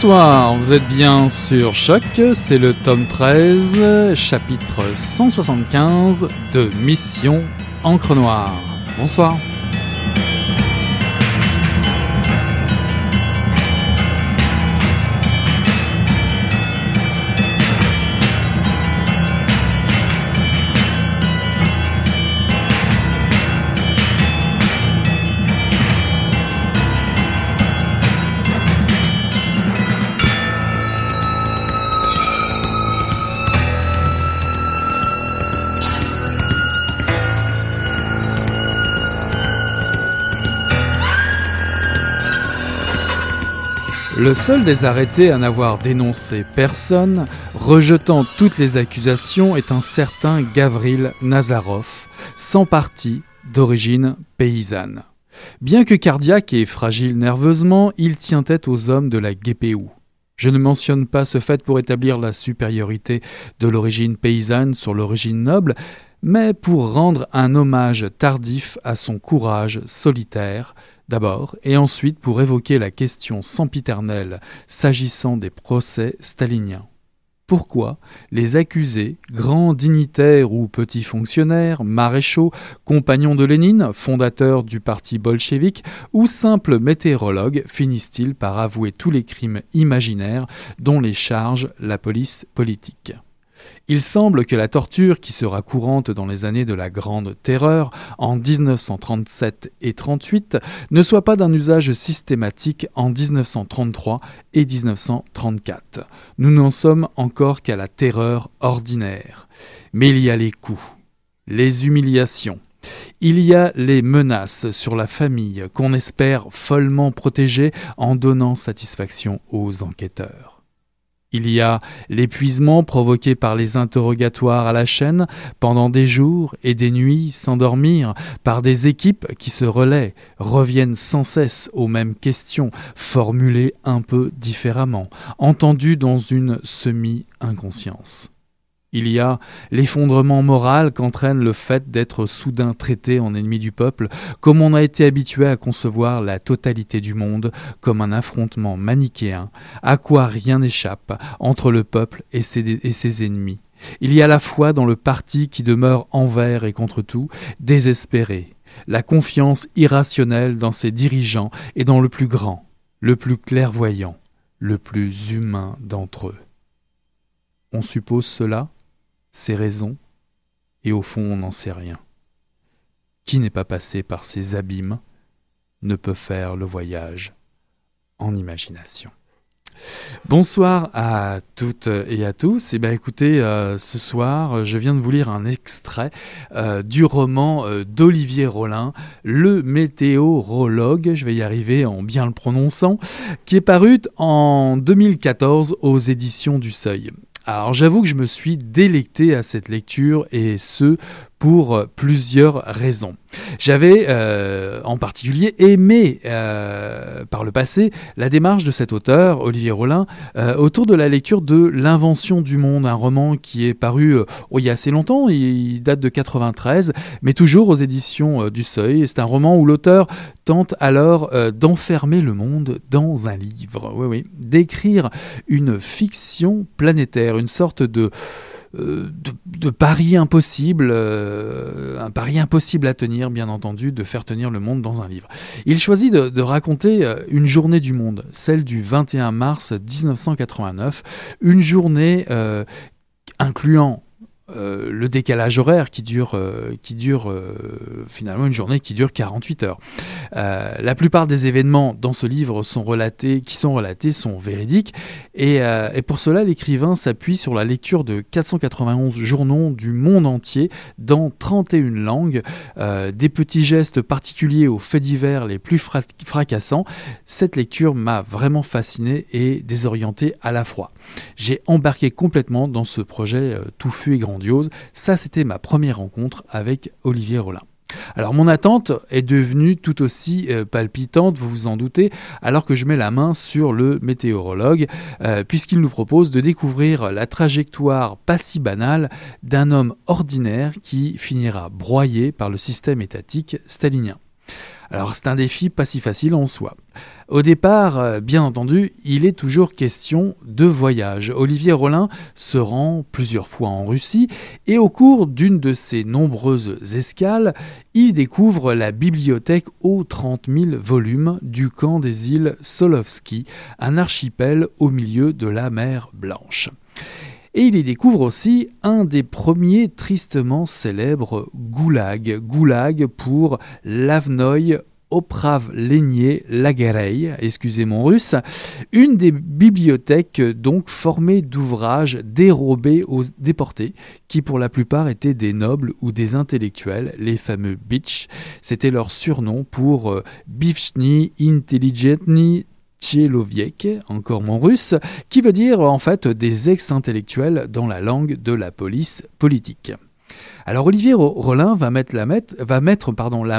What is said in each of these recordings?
Bonsoir, vous êtes bien sur Choc, c'est le tome 13, chapitre 175 de Mission Encre Noire. Bonsoir. Le seul des arrêtés à n'avoir dénoncé personne, rejetant toutes les accusations, est un certain Gavril Nazarov, sans parti, d'origine paysanne. Bien que cardiaque et fragile nerveusement, il tient tête aux hommes de la GPU. Je ne mentionne pas ce fait pour établir la supériorité de l'origine paysanne sur l'origine noble, mais pour rendre un hommage tardif à son courage solitaire, d'abord, et ensuite pour évoquer la question sempiternelle s'agissant des procès staliniens. Pourquoi les accusés, grands dignitaires ou petits fonctionnaires, maréchaux, compagnons de Lénine, fondateurs du parti bolchevique ou simples météorologues finissent-ils par avouer tous les crimes imaginaires dont les charge la police politique? Il semble que la torture qui sera courante dans les années de la Grande Terreur, en 1937 et 38, ne soit pas d'un usage systématique en 1933 et 1934. Nous n'en sommes encore qu'à la terreur ordinaire. Mais il y a les coups, les humiliations, il y a les menaces sur la famille qu'on espère follement protéger en donnant satisfaction aux enquêteurs. Il y a l'épuisement provoqué par les interrogatoires à la chaîne pendant des jours et des nuits sans dormir, par des équipes qui se relaient, reviennent sans cesse aux mêmes questions, formulées un peu différemment, entendues dans une semi-inconscience. Il y a l'effondrement moral qu'entraîne le fait d'être soudain traité en ennemi du peuple, comme on a été habitué à concevoir la totalité du monde comme un affrontement manichéen, à quoi rien n'échappe entre le peuple et ses, ennemis. Il y a la foi dans le parti qui demeure envers et contre tout, désespéré, la confiance irrationnelle dans ses dirigeants et dans le plus grand, le plus clairvoyant, le plus humain d'entre eux. On suppose cela? Ses raisons, et au fond on n'en sait rien. Qui n'est pas passé par ces abîmes ne peut faire le voyage en imagination. Bonsoir à toutes et à tous. Et eh bien écoutez, euh, ce soir, je viens de vous lire un extrait euh, du roman euh, d'Olivier Rollin, Le météorologue, je vais y arriver en bien le prononçant, qui est paru en 2014 aux éditions du Seuil. Alors j'avoue que je me suis délecté à cette lecture et ce pour plusieurs raisons. J'avais euh, en particulier aimé euh, par le passé la démarche de cet auteur, Olivier Rollin, euh, autour de la lecture de L'invention du monde, un roman qui est paru oh, il y a assez longtemps, il date de 93, mais toujours aux éditions du Seuil. C'est un roman où l'auteur tente alors d'enfermer le monde dans un livre, oui, oui, d'écrire une fiction planétaire, une sorte de euh, de, pari impossible, euh, un pari impossible à tenir, bien entendu, de faire tenir le monde dans un livre. Il choisit de, raconter euh, une journée du monde, celle du 21 mars 1989, une journée incluant euh, le décalage horaire qui dure, euh, qui dure euh, finalement une journée qui dure 48 heures. la plupart des événements dans ce livre sont relatés, qui sont relatés sont véridiques et, pour cela l'écrivain s'appuie sur la lecture de 491 journaux du monde entier dans 31 langues, des petits gestes particuliers aux faits divers les plus fracassants. Cette lecture m'a vraiment fasciné et désorienté à la fois. J'ai embarqué complètement dans ce projet touffu et grand ça, c'était ma première rencontre avec Olivier Rollin. Alors mon attente est devenue tout aussi euh, palpitante, vous vous en doutez, alors que je mets la main sur le météorologue, euh, puisqu'il nous propose de découvrir la trajectoire pas si banale d'un homme ordinaire qui finira broyé par le système étatique stalinien. Alors c'est un défi pas si facile en soi. Au départ, euh, bien entendu, il est toujours question de voyage. Olivier Rollin se rend plusieurs fois en Russie et au cours d'une de ses nombreuses escales, il découvre la bibliothèque aux 30 000 volumes du camp des îles Solovski, un archipel au milieu de la mer Blanche. Et il y découvre aussi un des premiers tristement célèbres goulags. Goulag pour Lavnoy Opravlenie Lagerei, excusez mon russe, une des bibliothèques donc formées d'ouvrages dérobés aux déportés, qui pour la plupart étaient des nobles ou des intellectuels, les fameux bitch. C'était leur surnom pour euh, Bivchni Intelligentni Tcheloviek, encore mon russe, qui veut dire en fait des ex-intellectuels dans la langue de la police politique. Alors Olivier Rollin va mettre, la,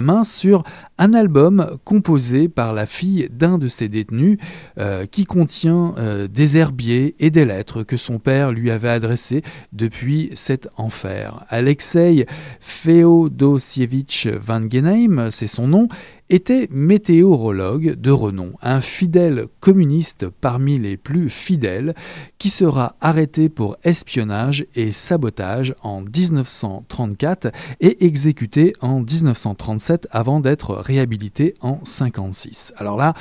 main sur un album composé par la fille d'un de ses détenus euh, qui contient euh, des herbiers et des lettres que son père lui avait adressées depuis cet enfer. Alexei Feodosievich Van Genheim, c'est son nom, était météorologue de renom, un fidèle communiste parmi les plus fidèles, qui sera arrêté pour espionnage et sabotage en 1934 et exécuté en 1937 avant d'être réhabilité en 1956. Alors là,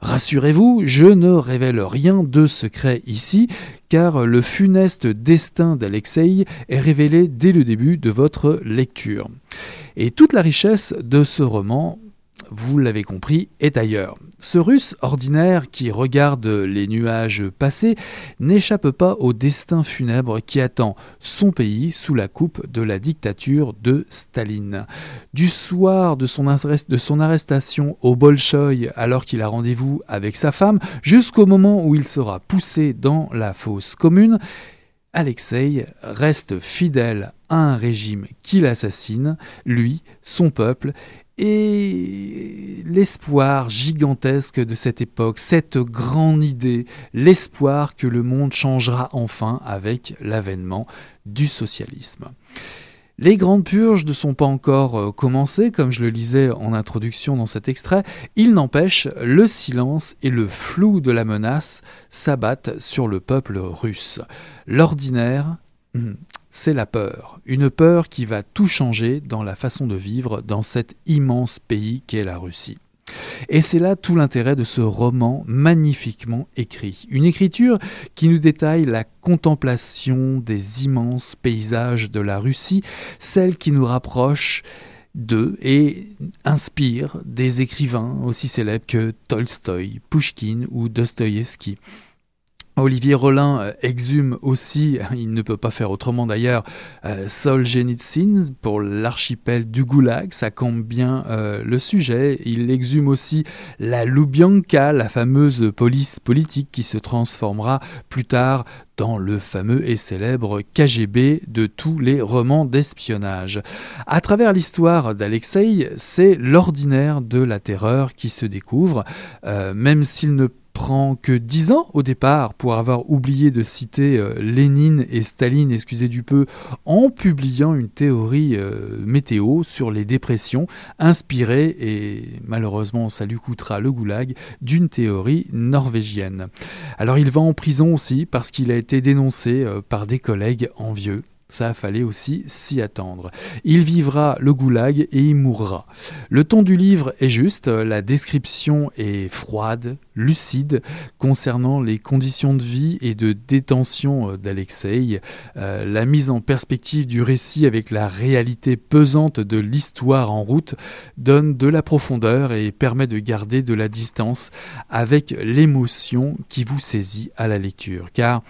Rassurez-vous, je ne révèle rien de secret ici, car le funeste destin d'Alexei est révélé dès le début de votre lecture. Et toute la richesse de ce roman vous l'avez compris, est ailleurs. Ce russe ordinaire qui regarde les nuages passer n'échappe pas au destin funèbre qui attend son pays sous la coupe de la dictature de Staline. Du soir de son, arrestation au Bolchoï alors qu'il a rendez-vous avec sa femme, jusqu'au moment où il sera poussé dans la fosse commune, Alexei reste fidèle à un régime qui l'assassine, lui, son peuple, et l'espoir gigantesque de cette époque, cette grande idée, l'espoir que le monde changera enfin avec l'avènement du socialisme. Les grandes purges ne sont pas encore euh, commencées, comme je le lisais en introduction dans cet extrait. Il n'empêche, le silence et le flou de la menace s'abattent sur le peuple russe. L'ordinaire, hmm, c'est la peur. Une peur qui va tout changer dans la façon de vivre dans cet immense pays qu'est la Russie. Et c'est là tout l'intérêt de ce roman magnifiquement écrit. Une écriture qui nous détaille la contemplation des immenses paysages de la Russie, celle qui nous rapproche d'eux et inspire des écrivains aussi célèbres que Tolstoï, Pushkin ou Dostoïevski. Olivier Rollin euh, exhume aussi, il ne peut pas faire autrement d'ailleurs, euh, Solzhenitsyn pour l'archipel du Goulag, ça compte bien euh, le sujet. Il exhume aussi la Lubyanka, la fameuse police politique qui se transformera plus tard dans le fameux et célèbre KGB de tous les romans d'espionnage. À travers l'histoire d'Alexei, c'est l'ordinaire de la terreur qui se découvre, même s'il ne prend que 10 ans au départ pour avoir oublié de citer euh, Lénine et Staline, excusez du peu, en publiant une théorie euh, météo sur les dépressions, inspirée, et malheureusement ça lui coûtera le goulag, d'une théorie norvégienne. Alors il va en prison aussi parce qu'il a été dénoncé euh, par des collègues envieux Ça fallait aussi s'y attendre. Il vivra le goulag et il mourra. Le ton du livre est juste, la description est froide, lucide concernant les conditions de vie et de détention euh, d'Alexei. Euh, la mise en perspective du récit avec la réalité pesante de l'histoire en route donne de la profondeur et permet de garder de la distance avec l'émotion qui vous saisit à la lecture. Car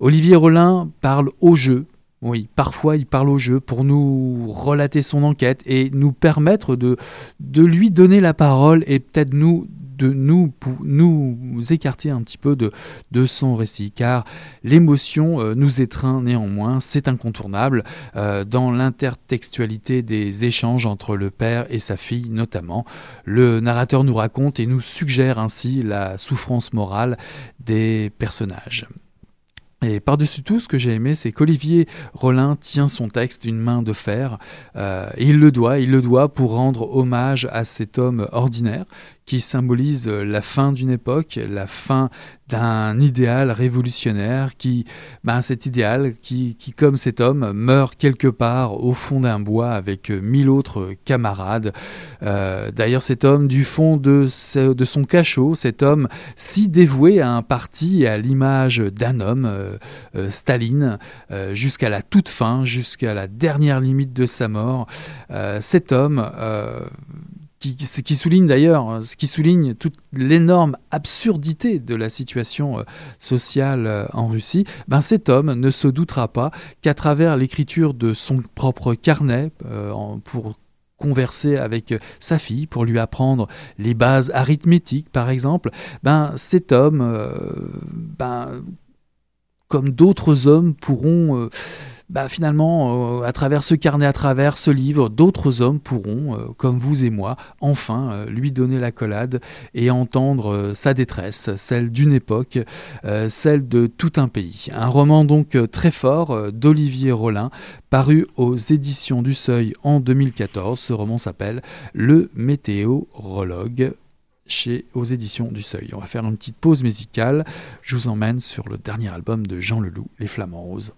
Olivier Rollin parle au jeu oui, parfois il parle au jeu pour nous relater son enquête et nous permettre de, de lui donner la parole et peut-être nous de nous, nous écarter un petit peu de, de son récit, car l'émotion euh, nous étreint néanmoins, c'est incontournable, euh, dans l'intertextualité des échanges entre le père et sa fille notamment. Le narrateur nous raconte et nous suggère ainsi la souffrance morale des personnages. Et par-dessus tout, ce que j'ai aimé, c'est qu'Olivier Rollin tient son texte d'une main de fer. Euh, il le doit, il le doit pour rendre hommage à cet homme ordinaire qui symbolise la fin d'une époque, la fin d'un idéal révolutionnaire, qui, ben, cet idéal qui, qui, comme cet homme, meurt quelque part au fond d'un bois avec mille autres camarades. Euh, d'ailleurs, cet homme, du fond de, de, son cachot, cet homme si dévoué à un parti et à l'image d'un homme, euh, euh, Staline, jusqu'à la toute fin, jusqu'à la dernière limite de sa mort, cet homme qui, qui souligne d'ailleurs, hein, ce qui souligne toute l'énorme absurdité de la situation euh, sociale euh, en Russie, ben cet homme ne se doutera pas qu'à travers l'écriture de son propre carnet, euh, pour converser avec sa fille pour lui apprendre les bases arithmétiques par exemple, ben cet homme, ben, comme d'autres hommes pourront bah, finalement, euh, à travers ce carnet, à travers ce livre, d'autres hommes pourront, euh, comme vous et moi, enfin euh, lui donner la collade et entendre sa détresse, celle d'une époque, celle de tout un pays. Un roman donc très fort d'Olivier Rollin, paru aux éditions du Seuil en 2014. Ce roman s'appelle Le météorologue chez aux éditions du Seuil. On va faire une petite pause musicale. Je vous emmène sur le dernier album de Jean Leloup, Les Flamants Roses.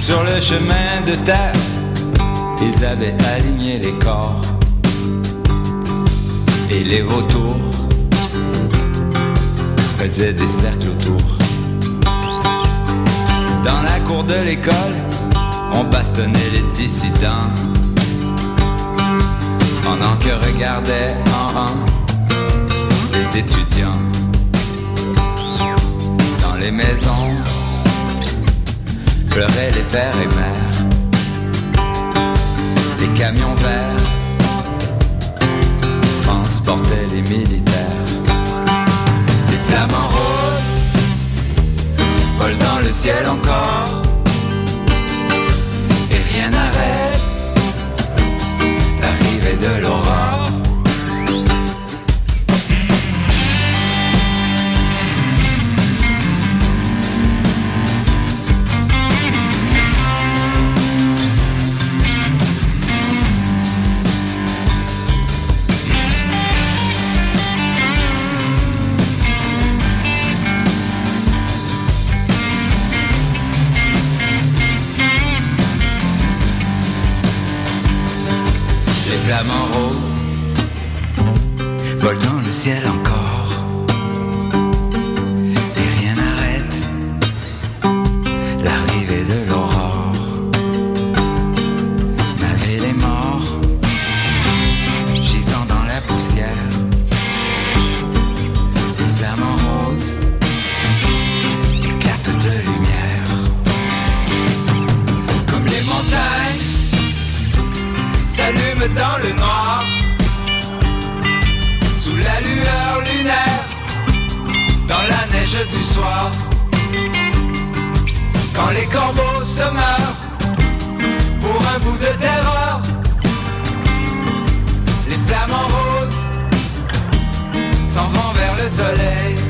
Sur le chemin de terre, ils avaient aligné les corps et les vautours faisaient des cercles autour. Dans la cour de l'école, on bastonnait les dissidents pendant que regardaient en rang les étudiants dans les maisons pleuraient les pères et mères. Les camions verts transportaient les militaires. Flamants roses volent dans le ciel encore. Et rien n'arrête l'arrivée de l'aurore. Quand les corbeaux se meurent pour un bout de terreur, les flamants roses s'en vont vers le soleil.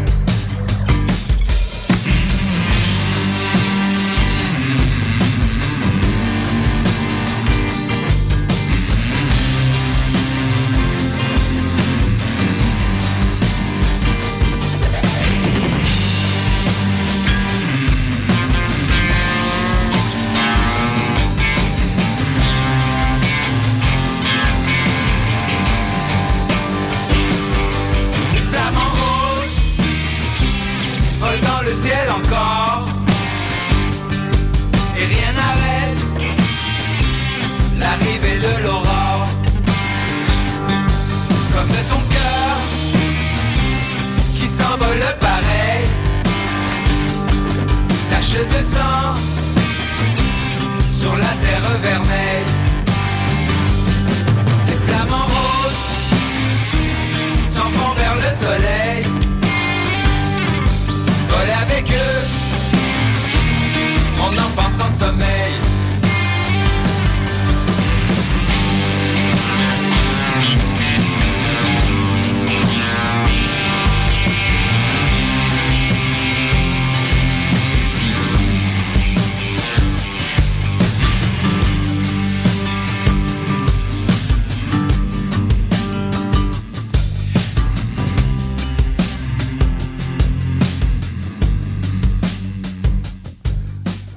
sur la terre vermeille.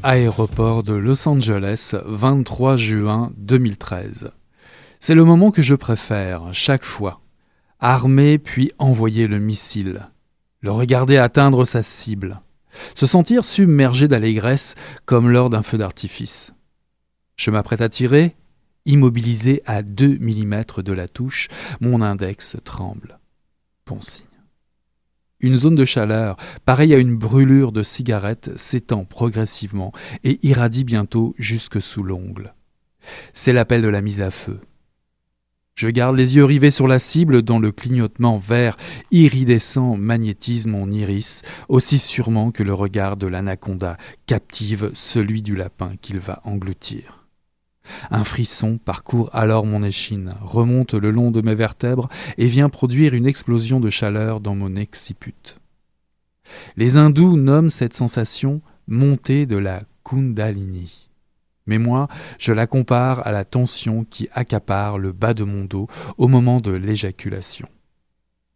Aéroport de Los Angeles, 23 juin 2013. C'est le moment que je préfère, chaque fois. Armer puis envoyer le missile. Le regarder atteindre sa cible. Se sentir submergé d'allégresse comme lors d'un feu d'artifice. Je m'apprête à tirer, immobilisé à 2 mm de la touche, mon index tremble. Signe. Une zone de chaleur, pareille à une brûlure de cigarette, s'étend progressivement et irradie bientôt jusque sous l'ongle. C'est l'appel de la mise à feu. Je garde les yeux rivés sur la cible dont le clignotement vert iridescent magnétise mon iris aussi sûrement que le regard de l'anaconda captive celui du lapin qu'il va engloutir. Un frisson parcourt alors mon échine, remonte le long de mes vertèbres et vient produire une explosion de chaleur dans mon exciput. Les hindous nomment cette sensation montée de la Kundalini. Mais moi, je la compare à la tension qui accapare le bas de mon dos au moment de l'éjaculation.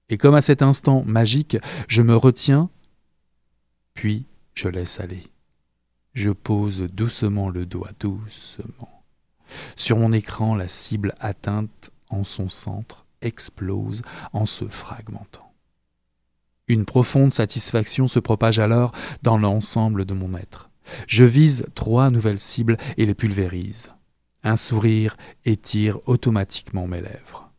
Et comme à cet instant magique, je me retiens, puis je laisse aller. Je pose doucement le doigt, doucement. Sur mon écran, la cible atteinte en son centre explose en se fragmentant. Une profonde satisfaction se propage alors dans l'ensemble de mon être. Je vise trois nouvelles cibles et les pulvérise. Un sourire étire automatiquement mes lèvres.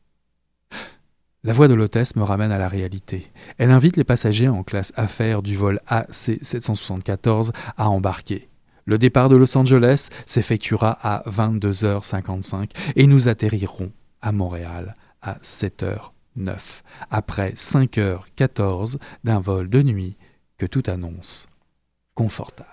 La voix de l'hôtesse me ramène à la réalité. Elle invite les passagers en classe affaires du vol AC-774 à embarquer. Le départ de Los Angeles s'effectuera à 22h55 et nous atterrirons à Montréal à 7h09, après 5h14 d'un vol de nuit que tout annonce confortable.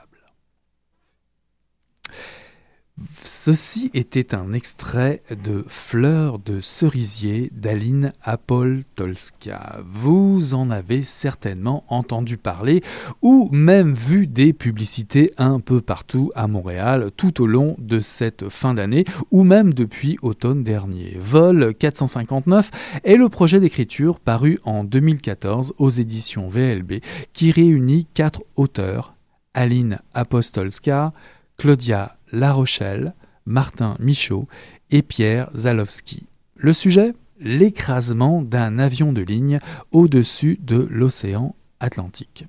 Ceci était un extrait de Fleurs de cerisier d'Aline Apoltolska. Vous en avez certainement entendu parler ou même vu des publicités un peu partout à Montréal tout au long de cette fin d'année ou même depuis automne dernier. Vol 459 est le projet d'écriture paru en 2014 aux éditions VLB qui réunit quatre auteurs Aline Apostolska, Claudia la Rochelle, Martin Michaud et Pierre Zalowski. Le sujet L'écrasement d'un avion de ligne au-dessus de l'océan Atlantique.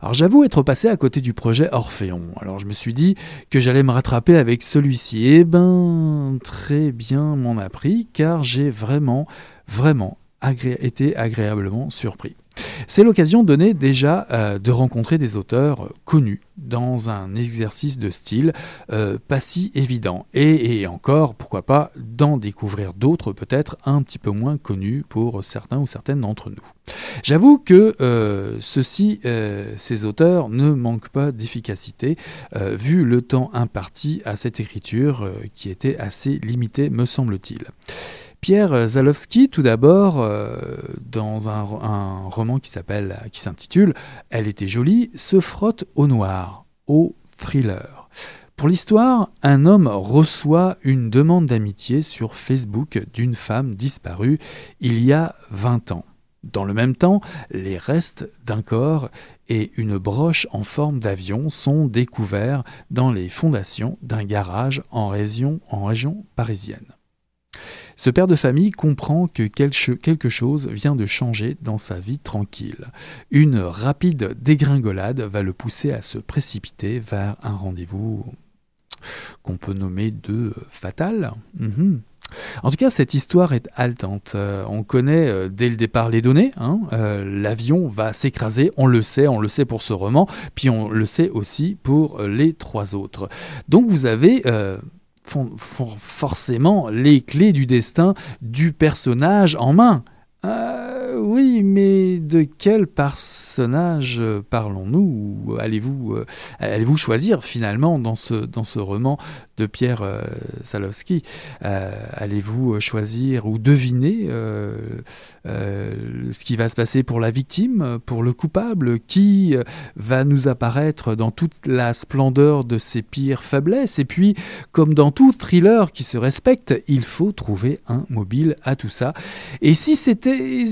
Alors j'avoue être passé à côté du projet Orphéon. Alors je me suis dit que j'allais me rattraper avec celui-ci. Eh ben très bien m'en a pris car j'ai vraiment vraiment été agréablement surpris. C'est l'occasion donnée déjà euh, de rencontrer des auteurs connus dans un exercice de style euh, pas si évident. Et, encore, pourquoi pas, d'en découvrir d'autres peut-être un petit peu moins connus pour certains ou certaines d'entre nous. J'avoue que euh, ceux-ci, ces auteurs, ne manquent pas d'efficacité, vu le temps imparti à cette écriture qui était assez limité, me semble-t-il. Pierre Zalowski, tout d'abord, euh, dans un, roman qui s'appelle, qui s'intitule Elle était jolie, se frotte au noir, au thriller. Pour l'histoire, un homme reçoit une demande d'amitié sur Facebook d'une femme disparue il y a 20 ans. Dans le même temps, les restes d'un corps et une broche en forme d'avion sont découverts dans les fondations d'un garage en région, en région parisienne. Ce père de famille comprend que quelque chose vient de changer dans sa vie tranquille. Une rapide dégringolade va le pousser à se précipiter vers un rendez-vous qu'on peut nommer de fatal. Mhm. En tout cas, cette histoire est haletante. Euh, on connaît euh, dès le départ les données. Hein. Euh, l'avion va s'écraser, on le sait, on le sait pour ce roman, puis on le sait aussi pour les trois autres. Donc vous avez font, forcément les clés du destin du personnage en main. Euh, oui, mais de quel personnage parlons-nous? Allez-vous euh, allez-vous choisir finalement dans ce roman de Pierre euh, Salowski Allez-vous choisir ou deviner ce qui va se passer pour la victime, pour le coupable Qui va nous apparaître dans toute la splendeur de ses pires faiblesses? Et puis, comme dans tout thriller qui se respecte, il faut trouver un mobile à tout ça. Et si c'était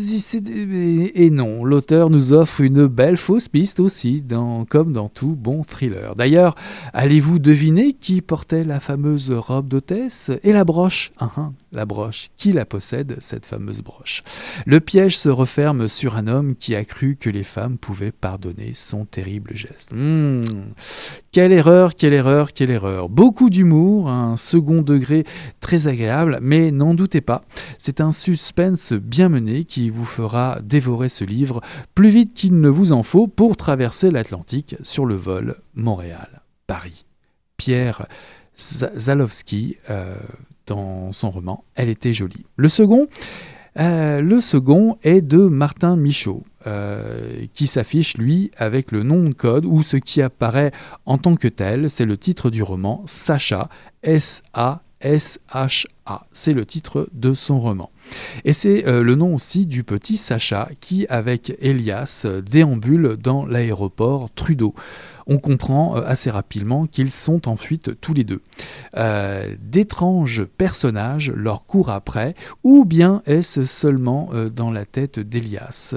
et, non, l'auteur nous offre une belle fausse piste aussi, comme dans tout bon thriller. D'ailleurs, allez-vous deviner qui portait la fameuse robe d'hôtesse et la broche ah, ah, La broche, qui la possède, cette fameuse broche? Le piège se referme sur un homme qui a cru que les femmes pouvaient pardonner son terrible geste. Hmm. Quelle erreur, quelle erreur, quelle erreur. Beaucoup d'humour, un second degré très agréable, mais n'en doutez pas, c'est un suspense bien mené qui vous fera dévorer ce livre plus vite qu'il ne vous en faut pour traverser l'Atlantique sur le vol Montréal-Paris. Pierre Zalowski, euh, dans son roman Elle était jolie. Le second, euh, le second est de Martin Michaud, euh, qui s'affiche lui avec le nom de code ou ce qui apparaît en tant que tel. C'est le titre du roman Sacha, S-A. S-H-A, c'est le titre de son roman. Et c'est le nom aussi du petit Sacha qui, avec Elias, déambule dans l'aéroport Trudeau on comprend euh, assez rapidement qu'ils sont en fuite tous les deux. Euh, d'étranges personnages leur courent après, ou bien est-ce seulement euh, dans la tête d'Elias?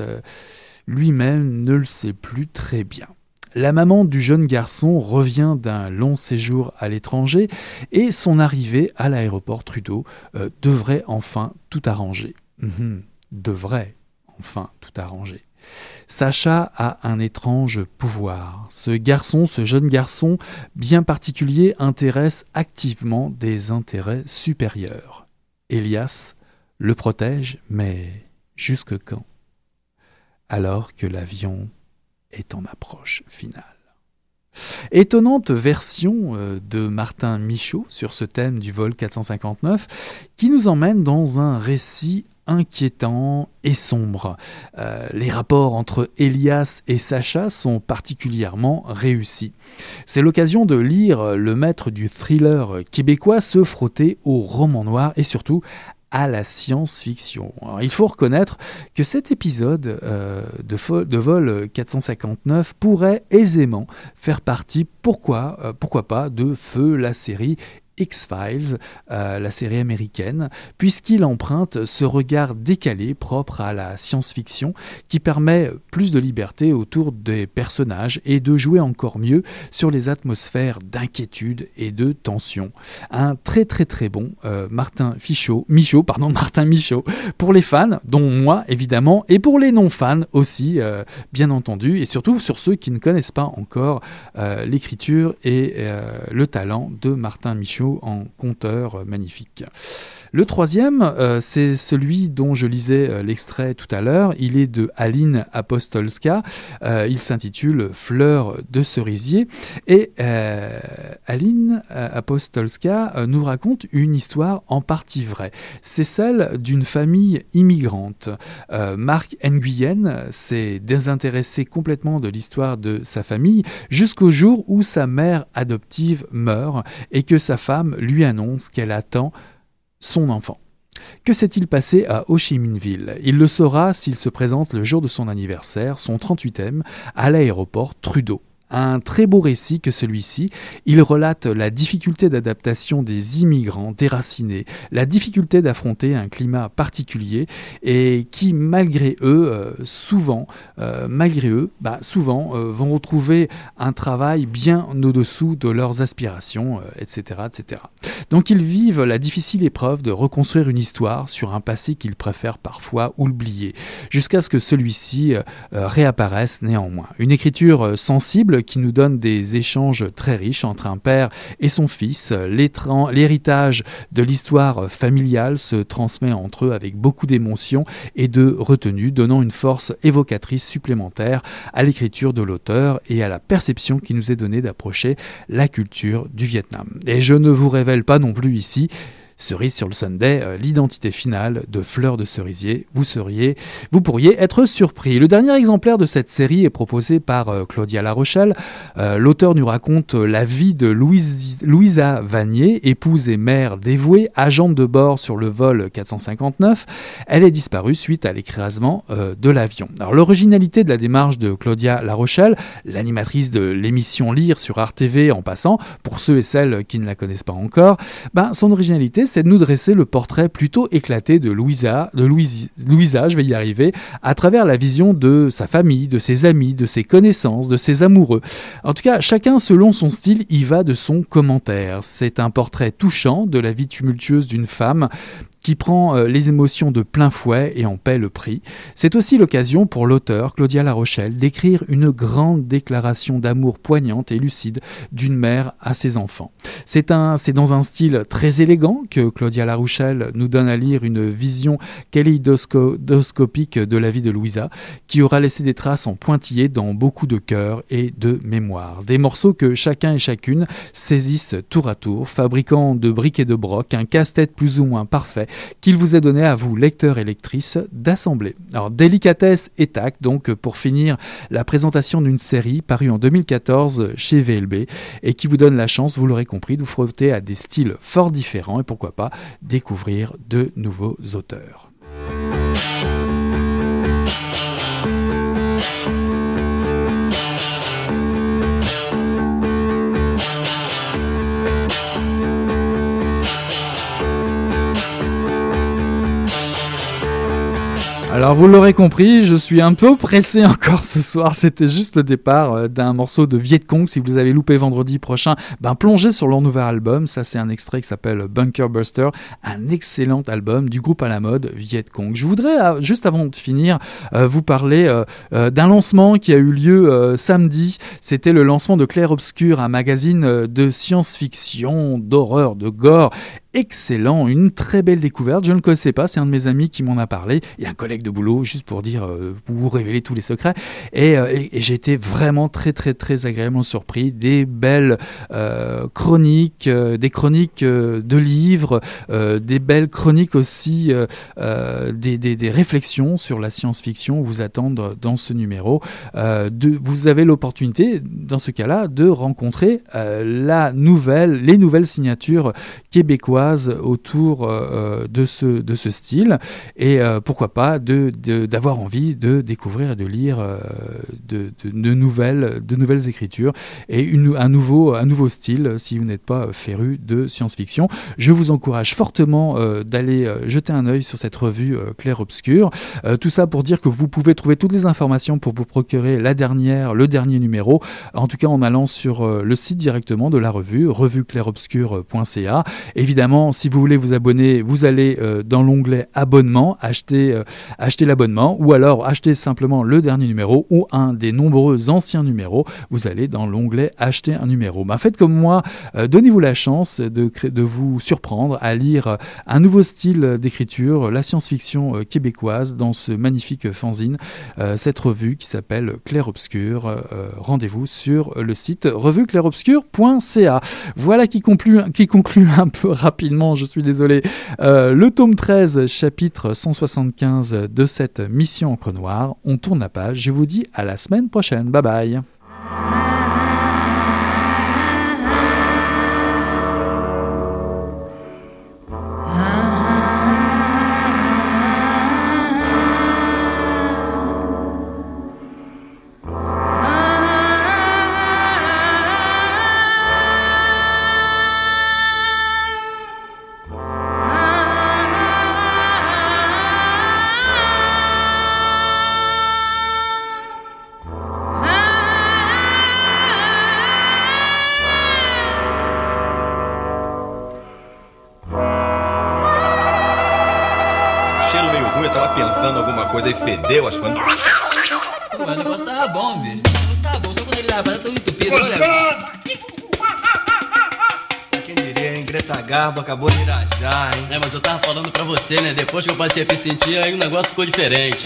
Lui-même ne le sait plus très bien. La maman du jeune garçon revient d'un long séjour à l'étranger et son arrivée à l'aéroport Trudeau devrait enfin tout arranger. Mhm. devrait enfin tout arranger. Sacha a un étrange pouvoir. Ce garçon, ce jeune garçon bien particulier, intéresse activement des intérêts supérieurs. Elias le protège, mais jusque quand? Alors que l'avion est en approche finale. Étonnante version euh, de Martin Michaud sur ce thème du vol 459 qui nous emmène dans un récit inquiétant et sombre. Euh, les rapports entre Elias et Sacha sont particulièrement réussis. C'est l'occasion de lire le maître du thriller québécois se frotter au roman noir et surtout à la science-fiction. Il faut reconnaître que cet épisode euh, de, vol 459 pourrait aisément faire partie, pourquoi, euh, pourquoi pas, de Feu, la série X-Files, euh, la série américaine, puisqu'il emprunte ce regard décalé propre à la science-fiction qui permet plus de liberté autour des personnages et de jouer encore mieux sur les atmosphères d'inquiétude et de tension. Un très très très bon euh, Martin Michaud, pardon, Martin Michaud, pour les fans, dont moi évidemment, et pour les non-fans aussi, euh, bien entendu, et surtout sur ceux qui ne connaissent pas encore l'écriture et le talent de Martin Michaud en conteur magnifique. Le troisième, euh, c'est celui dont je lisais euh, l'extrait tout à l'heure. Il est de Aline Apostolska. Euh, il s'intitule Fleurs de cerisier. Et Aline Apostolska nous raconte une histoire en partie vraie. C'est celle d'une famille immigrante. Marc Nguyen s'est désintéressé complètement de l'histoire de sa famille jusqu'au jour où sa mère adoptive meurt et que sa femme lui annonce qu'elle attend son enfant. Que s'est-il passé à Ho Chi Minh Ville? Il le saura s'il se présente le jour de son anniversaire, son 38e, à l'aéroport Trudeau un très beau récit que celui-ci. Il relate la difficulté d'adaptation des immigrants déracinés, la difficulté d'affronter un climat particulier et qui, malgré eux, euh, souvent, euh, malgré eux, bah, souvent euh, vont retrouver un travail bien au-dessous de leurs aspirations, etc., etc. Donc ils vivent la difficile épreuve de reconstruire une histoire sur un passé qu'ils préfèrent parfois oublier, jusqu'à ce que celui-ci réapparaisse néanmoins. Une écriture sensible qui nous donne des échanges très riches entre un père et son fils. L'héritage de l'histoire familiale se transmet entre eux avec beaucoup d'émotion et de retenue, donnant une force évocatrice supplémentaire à l'écriture de l'auteur et à la perception qui nous est donnée d'approcher la culture du Vietnam. Et je ne vous révèle pas non plus ici Cerise sur le Sunday, euh, l'identité finale de Fleur de Cerisier. Vous seriez, vous pourriez être surpris. Le dernier exemplaire de cette série est proposé par euh, Claudia La Rochelle. Euh, l'auteur nous raconte la vie de Louisa Vanier, épouse et mère dévouée, agente de bord sur le vol 459. Elle est disparue suite à l'écrasement de l'avion. Alors l'originalité de la démarche de Claudia La Rochelle, l'animatrice de l'émission Lire sur RTV en passant, pour ceux et celles qui ne la connaissent pas encore, ben, son originalité c'est de nous dresser le portrait plutôt éclaté de Louisa, de Louisa, je vais y arriver, à travers la vision de sa famille, de ses amis, de ses connaissances, de ses amoureux. En tout cas, chacun selon son style y va de son commentaire. C'est un portrait touchant de la vie tumultueuse d'une femme qui prend euh, les émotions de plein fouet et en paie le prix. C'est aussi l'occasion pour l'auteur, Claudia La Rochelle, d'écrire une grande déclaration d'amour poignante et lucide d'une mère à ses enfants. C'est dans un style très élégant que Claudia La Rochelle nous donne à lire une vision kaléidoscopique de la vie de Louisa, qui aura laissé des traces en pointillés dans beaucoup de cœurs et de mémoire. Des morceaux que chacun et chacune saisissent tour à tour, fabriquant de briques et de brocs un casse-tête plus ou moins parfait qu'il vous est donné à vous, lecteurs et lectrices, d'assembler. Alors, délicatesse et tact, donc, pour finir la présentation d'une série parue en 2014 chez VLB et qui vous donne la chance, vous l'aurez compris, de vous frotter à des styles fort différents et pourquoi pas découvrir de nouveaux auteurs. Alors vous l'aurez compris, je suis un peu pressé encore ce soir. C'était juste le départ euh, d'un morceau de Viet Cong. Si vous avez loupé vendredi prochain, ben plongez sur leur nouvel album. Ça c'est un extrait qui s'appelle Bunker Buster, un excellent album du groupe à la mode Viet Cong. Je voudrais euh, juste avant de finir euh, vous parler d'un lancement qui a eu lieu samedi. C'était le lancement de Clair Obscur, un magazine de science-fiction, d'horreur, de gore excellent, une très belle découverte. Je ne le connaissais pas, c'est un de mes amis qui m'en a parlé, et un collègue de boulot, juste pour dire, euh, vous révéler tous les secrets. Euh, et, été vraiment très très très agréablement surpris. Des belles euh, chroniques, des chroniques de livres, des belles chroniques aussi, des, réflexions sur la science-fiction vous attendent dans ce numéro. vous avez l'opportunité, dans ce cas-là, de rencontrer les nouvelles signatures québécoises autour euh, euh, de, ce, de ce style et euh, pourquoi pas d'avoir de, envie de découvrir et de lire de, nouvelles, de nouvelles écritures et une, un, nouveau, un nouveau style si vous n'êtes pas féru de science-fiction. Je vous encourage fortement d'aller jeter un œil sur cette revue Clair Obscur. tout ça pour dire que vous pouvez trouver toutes les informations pour vous procurer la dernière, le dernier numéro, en tout cas en allant sur le site directement de la revue, revueclairobscur.ca. Évidemment, si vous voulez vous abonner, vous allez euh, dans l'onglet abonnement, acheter, euh, acheter l'abonnement, ou alors acheter simplement le dernier numéro ou un des nombreux anciens numéros. Vous allez dans l'onglet acheter un numéro. Ben, faites comme moi, euh, donnez-vous la chance de, de vous surprendre à lire un nouveau style d'écriture, la science-fiction québécoise, dans ce magnifique fanzine, cette revue qui s'appelle Clair Obscur. Rendez-vous sur le site revueclairobscur.ca. Voilà qui conclut, qui conclut un peu rapidement rapidement, je suis désolé. Euh, le tome 13, chapitre 175 de cette mission encre noire. On tourne la page. Je vous dis à la semaine prochaine. Bye bye. Coisa e fedeu as coisas. Mas o negócio tava bom, bicho. O negócio tava bom, só quando ele tava tão entupido. Gostoso! Quem diria, hein? Greta Garbo acabou de irajar, hein? É, mas eu tava falando pra você, né? Depois que eu passei a me sentir, aí o negócio ficou diferente.